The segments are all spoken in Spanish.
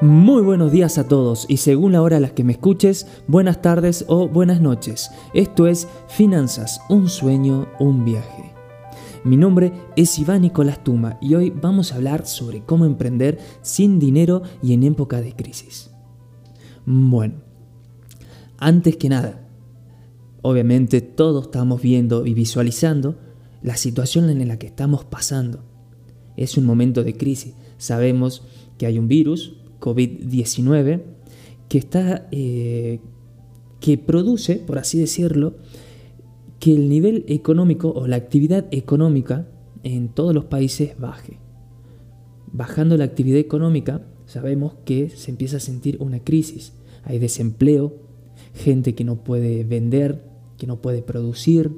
Muy buenos días a todos y según la hora a la que me escuches, buenas tardes o buenas noches. Esto es Finanzas, un sueño, un viaje. Mi nombre es Iván Nicolás Tuma y hoy vamos a hablar sobre cómo emprender sin dinero y en época de crisis. Bueno, antes que nada, obviamente todos estamos viendo y visualizando la situación en la que estamos pasando. Es un momento de crisis. Sabemos que hay un virus, COVID-19 que está eh, que produce, por así decirlo, que el nivel económico o la actividad económica en todos los países baje. Bajando la actividad económica, sabemos que se empieza a sentir una crisis. Hay desempleo, gente que no puede vender, que no puede producir,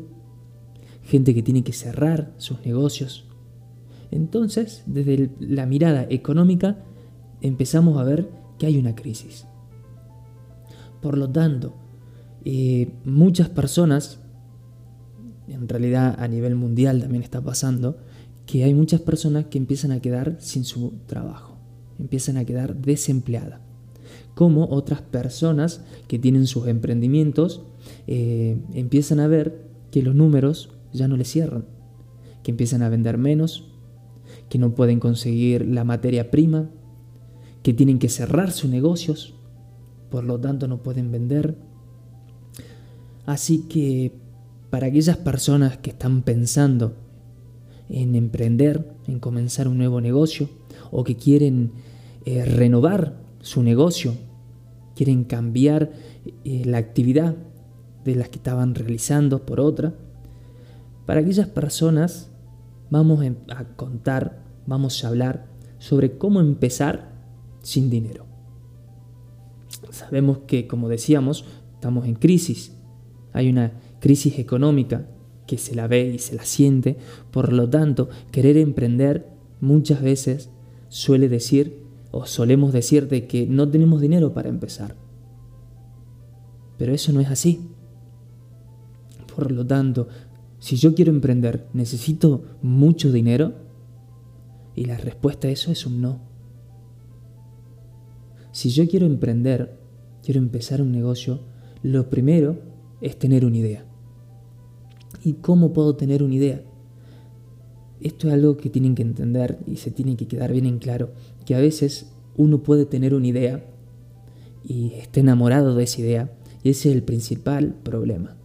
gente que tiene que cerrar sus negocios. Entonces, desde la mirada económica, empezamos a ver que hay una crisis. Por lo tanto, eh, muchas personas, en realidad a nivel mundial también está pasando, que hay muchas personas que empiezan a quedar sin su trabajo, empiezan a quedar desempleadas. Como otras personas que tienen sus emprendimientos eh, empiezan a ver que los números ya no les cierran, que empiezan a vender menos, que no pueden conseguir la materia prima, que tienen que cerrar sus negocios, por lo tanto no pueden vender. Así que para aquellas personas que están pensando en emprender, en comenzar un nuevo negocio, o que quieren eh, renovar su negocio, quieren cambiar eh, la actividad de las que estaban realizando por otra, para aquellas personas vamos a contar, vamos a hablar sobre cómo empezar sin dinero. Sabemos que, como decíamos, estamos en crisis. Hay una crisis económica que se la ve y se la siente. Por lo tanto, querer emprender muchas veces suele decir o solemos decir de que no tenemos dinero para empezar. Pero eso no es así. Por lo tanto, si yo quiero emprender, ¿necesito mucho dinero? Y la respuesta a eso es un no. Si yo quiero emprender, quiero empezar un negocio, lo primero es tener una idea. ¿Y cómo puedo tener una idea? Esto es algo que tienen que entender y se tiene que quedar bien en claro, que a veces uno puede tener una idea y está enamorado de esa idea, y ese es el principal problema.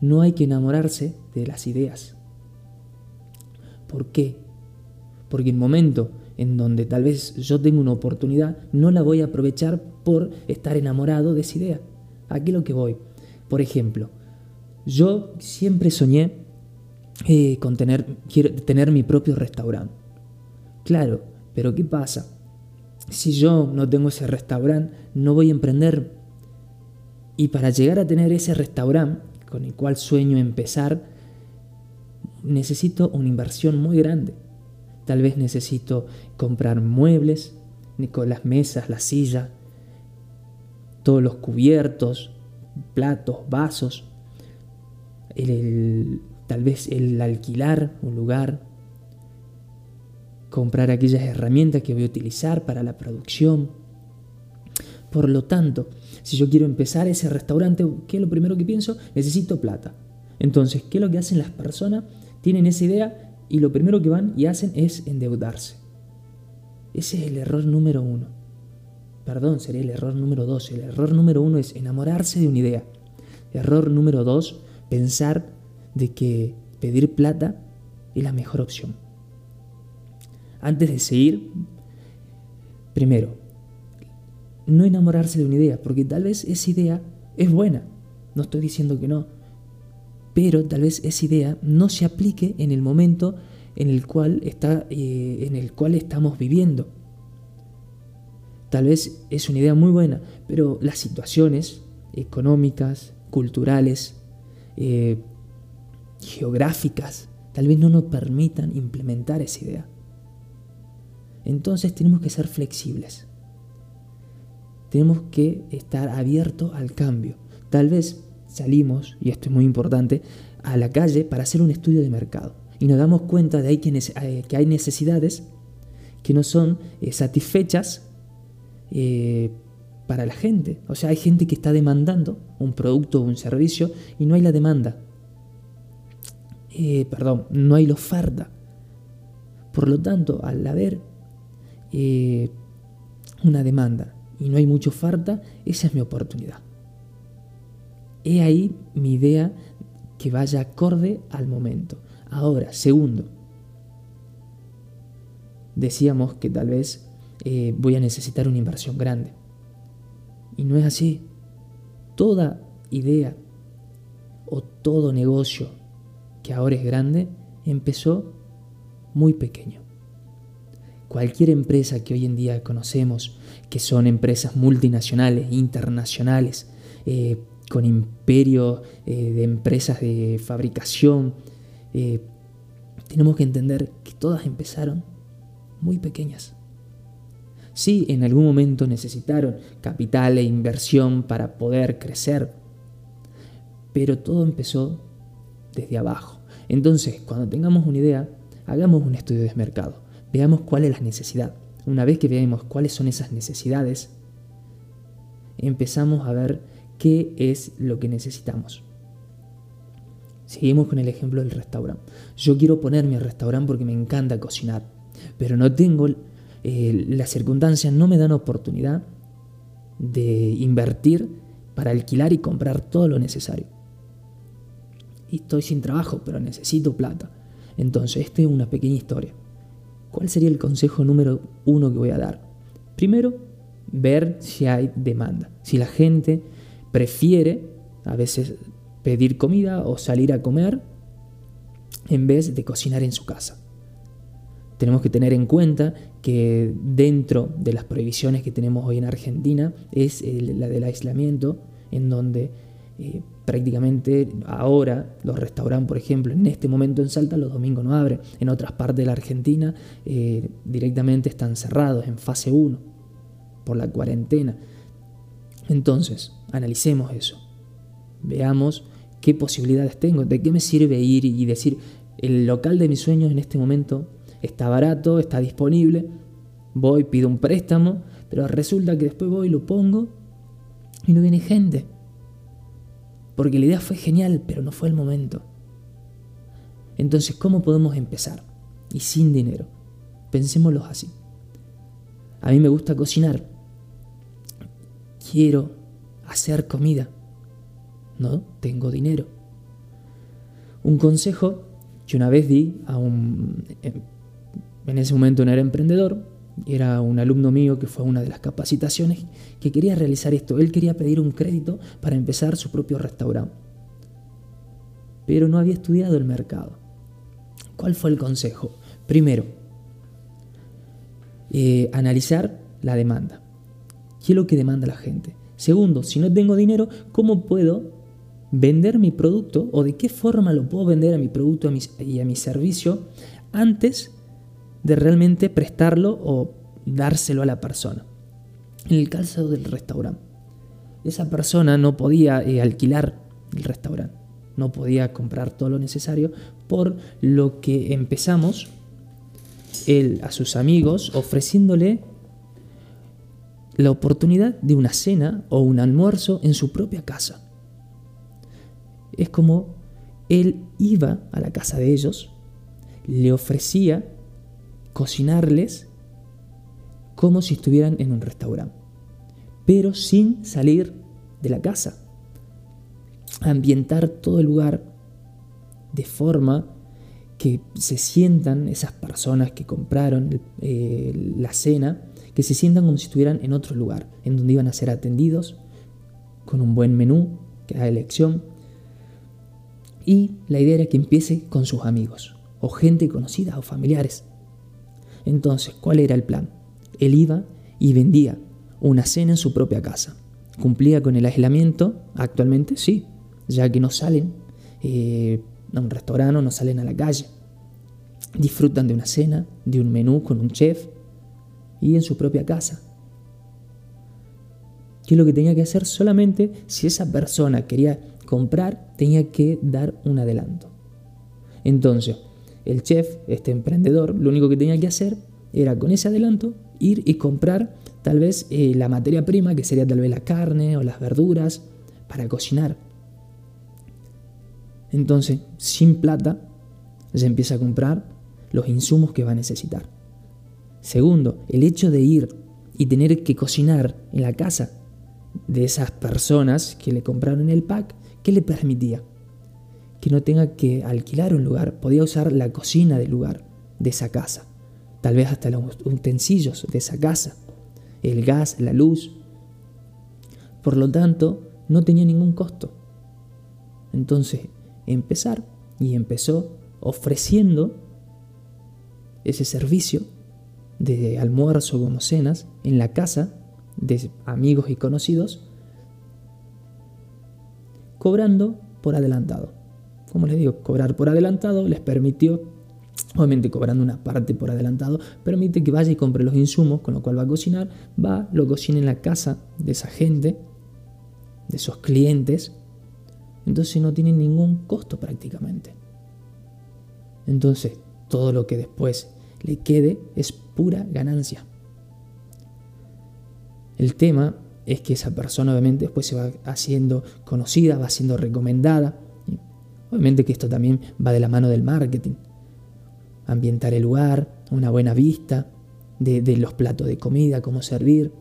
No hay que enamorarse de las ideas. ¿Por qué? Porque en momento en donde tal vez yo tengo una oportunidad, no la voy a aprovechar por estar enamorado de esa idea. Aquí lo que voy. Por ejemplo, yo siempre soñé eh, con tener, quiero tener mi propio restaurante. Claro, pero ¿qué pasa? Si yo no tengo ese restaurante, no voy a emprender. Y para llegar a tener ese restaurante con el cual sueño empezar, necesito una inversión muy grande. Tal vez necesito comprar muebles, las mesas, la silla, todos los cubiertos, platos, vasos, tal vez el alquilar un lugar, comprar aquellas herramientas que voy a utilizar para la producción. Por lo tanto, si yo quiero empezar ese restaurante, ¿qué es lo primero que pienso? Necesito plata. Entonces, ¿qué es lo que hacen las personas? Tienen esa idea y lo primero que van y hacen es endeudarse. Ese es el error número uno. Perdón, sería el error número dos. El error número uno es enamorarse de una idea. Error número dos, pensar de que pedir plata es la mejor opción. Antes de seguir, primero, no enamorarse de una idea, porque tal vez esa idea es buena. No estoy diciendo que no, pero tal vez esa idea no se aplique en el momento en el cual, está, eh, en el cual estamos viviendo. Tal vez es una idea muy buena, pero las situaciones económicas, culturales, eh, geográficas, tal vez no nos permitan implementar esa idea. Entonces tenemos que ser flexibles. Tenemos que estar abiertos al cambio. Tal vez salimos, y esto es muy importante, a la calle para hacer un estudio de mercado. Y nos damos cuenta de eh, que hay necesidades que no son eh, satisfechas eh, para la gente. O sea, hay gente que está demandando un producto o un servicio y no hay la demanda. Eh, perdón, no hay la oferta. Por lo tanto, al haber eh, una demanda y no hay mucha oferta, esa es mi oportunidad. He ahí mi idea que vaya acorde al momento. Ahora, segundo, decíamos que tal vez eh, voy a necesitar una inversión grande. Y no es así. Toda idea o todo negocio que ahora es grande empezó muy pequeño. Cualquier empresa que hoy en día conocemos, que son empresas multinacionales, internacionales, eh, con imperios eh, de empresas de fabricación, tenemos que entender que todas empezaron muy pequeñas. Sí, en algún momento necesitaron capital e inversión para poder crecer, pero todo empezó desde abajo. Entonces, cuando tengamos una idea, hagamos un estudio de mercado, veamos cuál es la necesidad. Una vez que veamos cuáles son esas necesidades, empezamos a ver qué es lo que necesitamos. Seguimos con el ejemplo del restaurante. Yo quiero ponerme al restaurante porque me encanta cocinar pero no tengo, eh, las circunstancias no me dan oportunidad de invertir para alquilar y comprar todo lo necesario. Y estoy sin trabajo, pero necesito plata. Entonces, esta es una pequeña historia. ¿Cuál sería el consejo número uno que voy a dar? Primero, ver si hay demanda. Si la gente prefiere a veces pedir comida o salir a comer en vez de cocinar en su casa tenemos que tener en cuenta que dentro de las prohibiciones que tenemos hoy en Argentina es la del aislamiento, en donde eh, prácticamente ahora los restaurantes, por ejemplo, en este momento en Salta los domingos no abren, en otras partes de la Argentina eh, directamente están cerrados en fase 1 por la cuarentena. Entonces, analicemos eso, veamos qué posibilidades tengo, de qué me sirve ir y decir, el local de mis sueños en este momento está barato, está disponible, voy, pido un préstamo, pero resulta que después voy, lo pongo y no viene gente. Porque la idea fue genial, pero no fue el momento. Entonces, ¿cómo podemos empezar? Y sin dinero. Pensémoslo así. A mí me gusta cocinar. Quiero hacer comida. No tengo dinero. Un consejo que una vez di a un en ese momento no era emprendedor, era un alumno mío que fue una de las capacitaciones que quería realizar esto. Él quería pedir un crédito para empezar su propio restaurante, pero no había estudiado el mercado. ¿Cuál fue el consejo? Primero, eh, analizar la demanda. ¿Qué es lo que demanda la gente? Segundo, si no tengo dinero, ¿cómo puedo vender mi producto o de qué forma lo puedo vender a mi producto y a mi servicio antes de realmente prestarlo o dárselo a la persona. En el caso del restaurante, esa persona no podía eh, alquilar el restaurante, no podía comprar todo lo necesario, por lo que empezamos él a sus amigos ofreciéndole la oportunidad de una cena o un almuerzo en su propia casa. Es como él iba a la casa de ellos, le ofrecía cocinarles como si estuvieran en un restaurante, pero sin salir de la casa. Ambientar todo el lugar de forma que se sientan esas personas que compraron eh, la cena, que se sientan como si estuvieran en otro lugar, en donde iban a ser atendidos con un buen menú, que da elección. Y la idea era que empiece con sus amigos, o gente conocida o familiares. Entonces, ¿cuál era el plan? Él iba y vendía una cena en su propia casa. ¿Cumplía con el aislamiento? Actualmente sí, ya que no salen eh, a un restaurante, no salen a la calle. Disfrutan de una cena, de un menú con un chef y en su propia casa. ¿Qué es lo que tenía que hacer? Solamente si esa persona quería comprar, tenía que dar un adelanto. Entonces, el chef, este emprendedor, lo único que tenía que hacer era con ese adelanto ir y comprar tal vez eh, la materia prima, que sería tal vez la carne o las verduras, para cocinar. Entonces, sin plata, se empieza a comprar los insumos que va a necesitar. Segundo, el hecho de ir y tener que cocinar en la casa de esas personas que le compraron el pack, ¿qué le permitía? Que no tenga que alquilar un lugar, podía usar la cocina del lugar, de esa casa, tal vez hasta los utensilios de esa casa, el gas, la luz. Por lo tanto, no tenía ningún costo. Entonces, empezar y empezó ofreciendo ese servicio de almuerzo como cenas en la casa de amigos y conocidos, cobrando por adelantado. Como les digo, cobrar por adelantado les permitió, obviamente cobrando una parte por adelantado, permite que vaya y compre los insumos, con lo cual va a cocinar, va, lo cocina en la casa de esa gente, de esos clientes, entonces no tiene ningún costo prácticamente. Entonces, todo lo que después le quede es pura ganancia. El tema es que esa persona obviamente después se va haciendo conocida, va siendo recomendada. Obviamente que esto también va de la mano del marketing. Ambientar el lugar, una buena vista de, los platos de comida, cómo servir,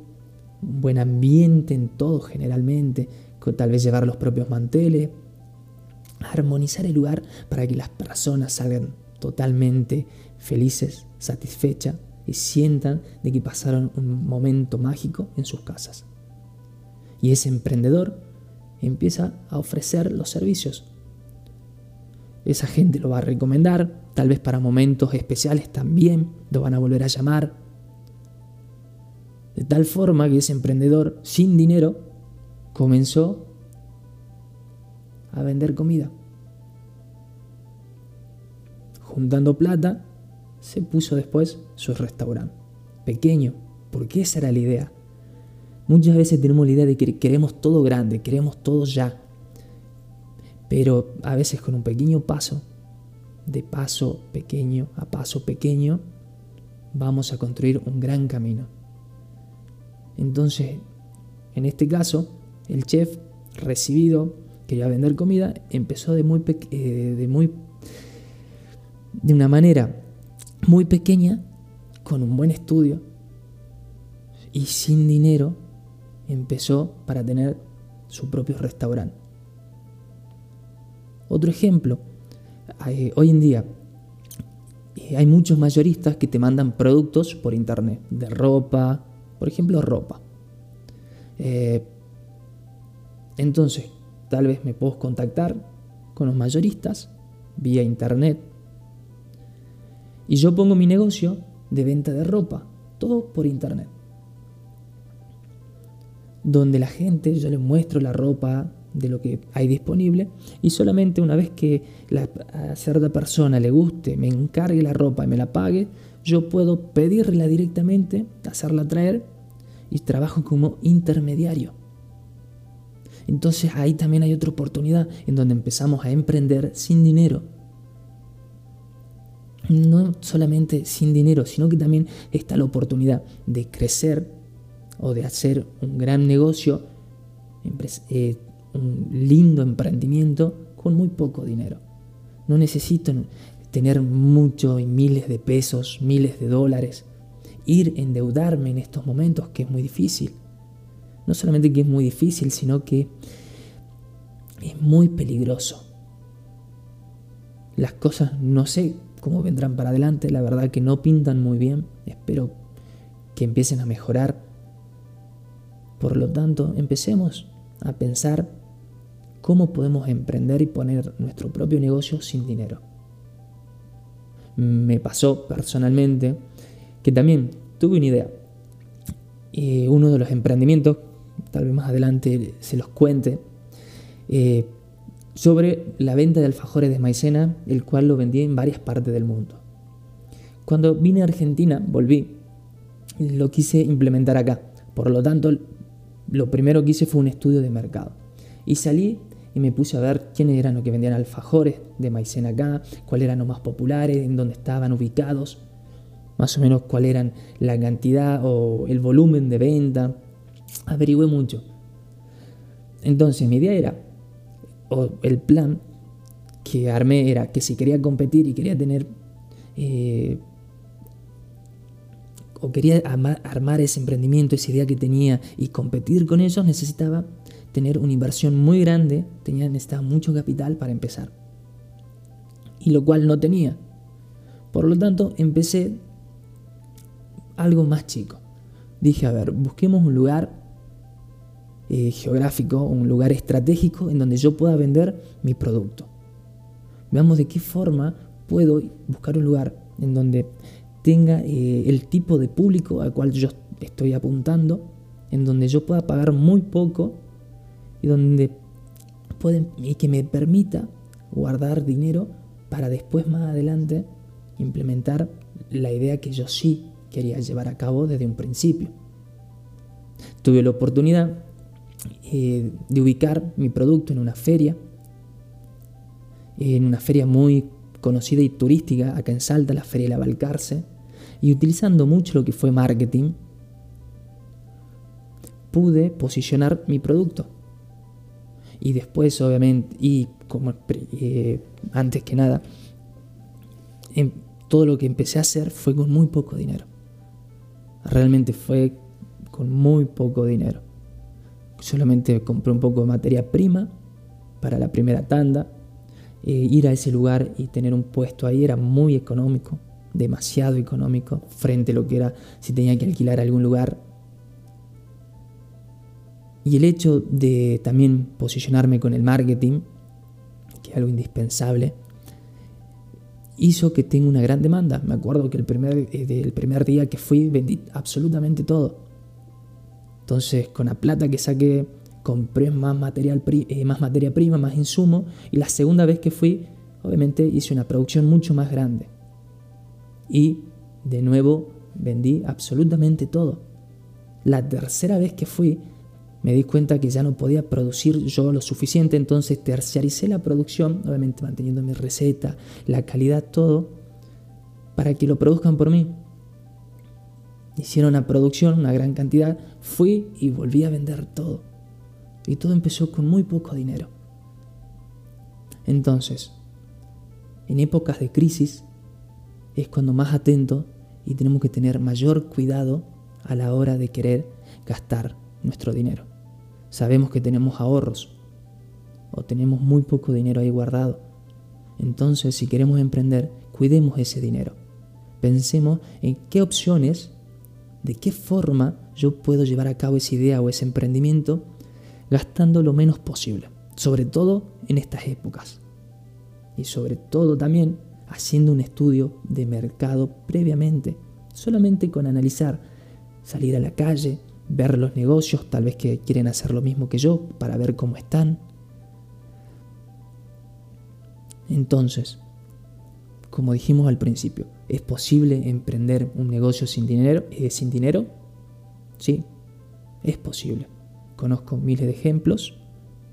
un buen ambiente en todo generalmente, tal vez llevar los propios manteles, armonizar el lugar para que las personas salgan totalmente felices, satisfechas y sientan de que pasaron un momento mágico en sus casas. Y ese emprendedor empieza a ofrecer los servicios. Esa gente lo va a recomendar, tal vez para momentos especiales también lo van a volver a llamar. De tal forma que ese emprendedor sin dinero comenzó a vender comida. Juntando plata, se puso después su restaurante. Pequeño, porque esa era la idea. Muchas veces tenemos la idea de que queremos todo grande, queremos todo ya. Pero a veces con un pequeño paso, de paso pequeño a paso pequeño, vamos a construir un gran camino. Entonces, en este caso, el chef recibido, que iba a vender comida, empezó de muy, eh, de muy de una manera muy pequeña, con un buen estudio y sin dinero, empezó para tener su propio restaurante. Otro ejemplo, hoy en día eh, hay muchos mayoristas que te mandan productos por internet, de ropa, por ejemplo ropa. Eh, entonces, tal vez me puedo contactar con los mayoristas vía internet y yo pongo mi negocio de venta de ropa, todo por internet. Donde la gente, yo les muestro la ropa de lo que hay disponible y solamente una vez que a cierta persona le guste, me encargue la ropa y me la pague, yo puedo pedirla directamente, hacerla traer y trabajo como intermediario. Entonces ahí también hay otra oportunidad en donde empezamos a emprender sin dinero. No solamente sin dinero, sino que también está la oportunidad de crecer o de hacer un gran negocio, eh, un lindo emprendimiento con muy poco dinero. No necesito tener mucho y miles de pesos, miles de dólares, ir endeudarme en estos momentos que es muy difícil no solamente que es muy difícil, sino que es muy peligroso. Las cosas no sé cómo vendrán para adelante, la verdad que no pintan muy bien, espero que empiecen a mejorar. Por lo tanto, empecemos a pensar cómo podemos emprender y poner nuestro propio negocio sin dinero. Me pasó personalmente que también tuve una idea. Eh, uno de los emprendimientos tal vez más adelante se los cuente, eh, sobre la venta de alfajores de maicena, el cual lo vendí en varias partes del mundo. Cuando vine a Argentina, volví, lo quise implementar acá. Por lo tanto, lo primero que hice fue un estudio de mercado. Y salí y me puse a ver quiénes eran los que vendían alfajores de maicena acá, cuáles eran los más populares, en dónde estaban ubicados. más o menos cuál eran la cantidad o el volumen de venta. Averigüé mucho. Entonces mi idea era, el plan que armé era que si quería competir y quería tener, eh, o quería armar ese emprendimiento, esa idea que tenía y competir con ellos, necesitaba tener una inversión muy grande, tenía, necesitaba mucho capital para empezar. Y lo cual no tenía. Por lo tanto, empecé algo más chico. Dije, a ver, busquemos un lugar eh, geográfico, un lugar estratégico en donde yo pueda vender mi producto. Veamos de qué forma puedo buscar un lugar en donde tenga eh, el tipo de público al cual yo estoy apuntando, en donde yo pueda pagar muy poco y donde pueden, y que me permita guardar dinero para después más adelante implementar la idea que yo sí quería llevar a cabo desde un principio. Tuve la oportunidad eh, de ubicar mi producto en una feria, en una feria muy conocida y turística acá en Salta, la Feria de la Balcarce, y utilizando mucho lo que fue marketing, pude posicionar mi producto. Y después, obviamente, y como eh, antes que nada, em, todo lo que empecé a hacer fue con muy poco dinero. Realmente fue con muy poco dinero. Solamente compré un poco de materia prima para la primera tanda. Eh, ir a ese lugar y tener un puesto ahí era muy económico, demasiado económico, frente a lo que era si tenía que alquilar algún lugar y el hecho de también posicionarme con el marketing, que es algo indispensable, hizo que tenga una gran demanda. Me acuerdo que el primer, eh, primer día que fui vendí absolutamente todo. Entonces, con la plata que saqué, compré más, material, eh, más materia prima, más insumo. Y la segunda vez que fui, obviamente hice una producción mucho más grande. Y de nuevo vendí absolutamente todo. La tercera vez que fui, me di cuenta que ya no podía producir yo lo suficiente, entonces terciaricé la producción, obviamente manteniendo mi receta, la calidad, todo, para que lo produzcan por mí. Hicieron una producción, una gran cantidad, fui y volví a vender todo. Y todo empezó con muy poco dinero. Entonces, en épocas de crisis es cuando más atento y tenemos que tener mayor cuidado a la hora de querer gastar nuestro dinero sabemos que tenemos ahorros o tenemos muy poco dinero ahí guardado. Entonces, si queremos emprender, cuidemos ese dinero. Pensemos en qué opciones, de qué forma yo puedo llevar a cabo esa idea o ese emprendimiento gastando lo menos posible, sobre todo en estas épocas. Y sobre todo también haciendo un estudio de mercado previamente, solamente con analizar, salir a la calle, ver los negocios, tal vez que quieren hacer lo mismo que yo, para ver cómo están. Entonces, como dijimos al principio, ¿es posible emprender un negocio sin dinero? Eh, ¿Sin dinero? Sí, es posible. Conozco miles de ejemplos.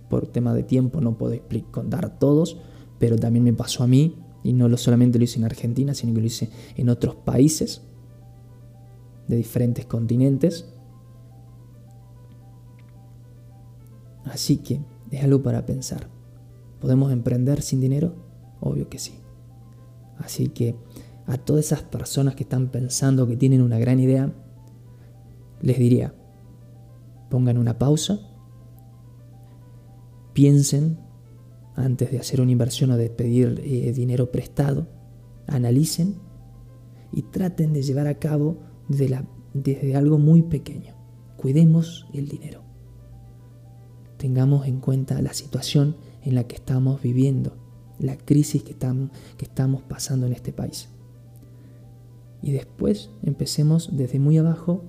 Por tema de tiempo no puedo contar todos, pero también me pasó a mí, y no solamente lo hice en Argentina, sino que lo hice en otros países de diferentes continentes Así que es algo para pensar. ¿Podemos emprender sin dinero? Obvio que sí. Así que a todas esas personas que están pensando que tienen una gran idea, les diría, pongan una pausa, piensen antes de hacer una inversión o de pedir eh, dinero prestado, analicen y traten de llevar a cabo desde algo muy pequeño. Cuidemos el dinero tengamos en cuenta la situación en la que estamos viviendo, la crisis que que estamos pasando en este país. Y después empecemos desde muy abajo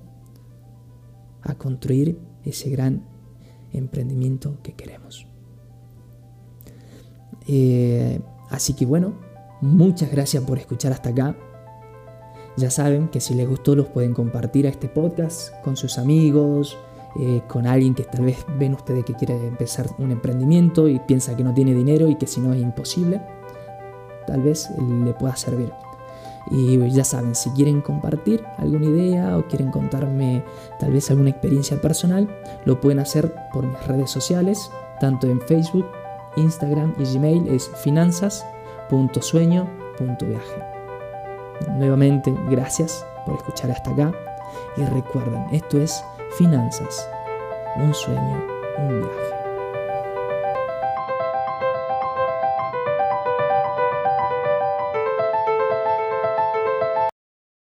a construir ese gran emprendimiento que queremos. Eh, así que bueno, muchas gracias por escuchar hasta acá. Ya saben que si les gustó los pueden compartir a este podcast con sus amigos, eh, con alguien que tal vez ven ustedes que quiere empezar un emprendimiento y piensa que no tiene dinero y que si no es imposible, tal vez le pueda servir. Y ya saben, si quieren compartir alguna idea o quieren contarme tal vez alguna experiencia personal, lo pueden hacer por mis redes sociales, tanto en Facebook, Instagram y Gmail es finanzas.sueño.viaje. Nuevamente, gracias por escuchar hasta acá y recuerden, esto es Finanzas, un sueño, un viaje.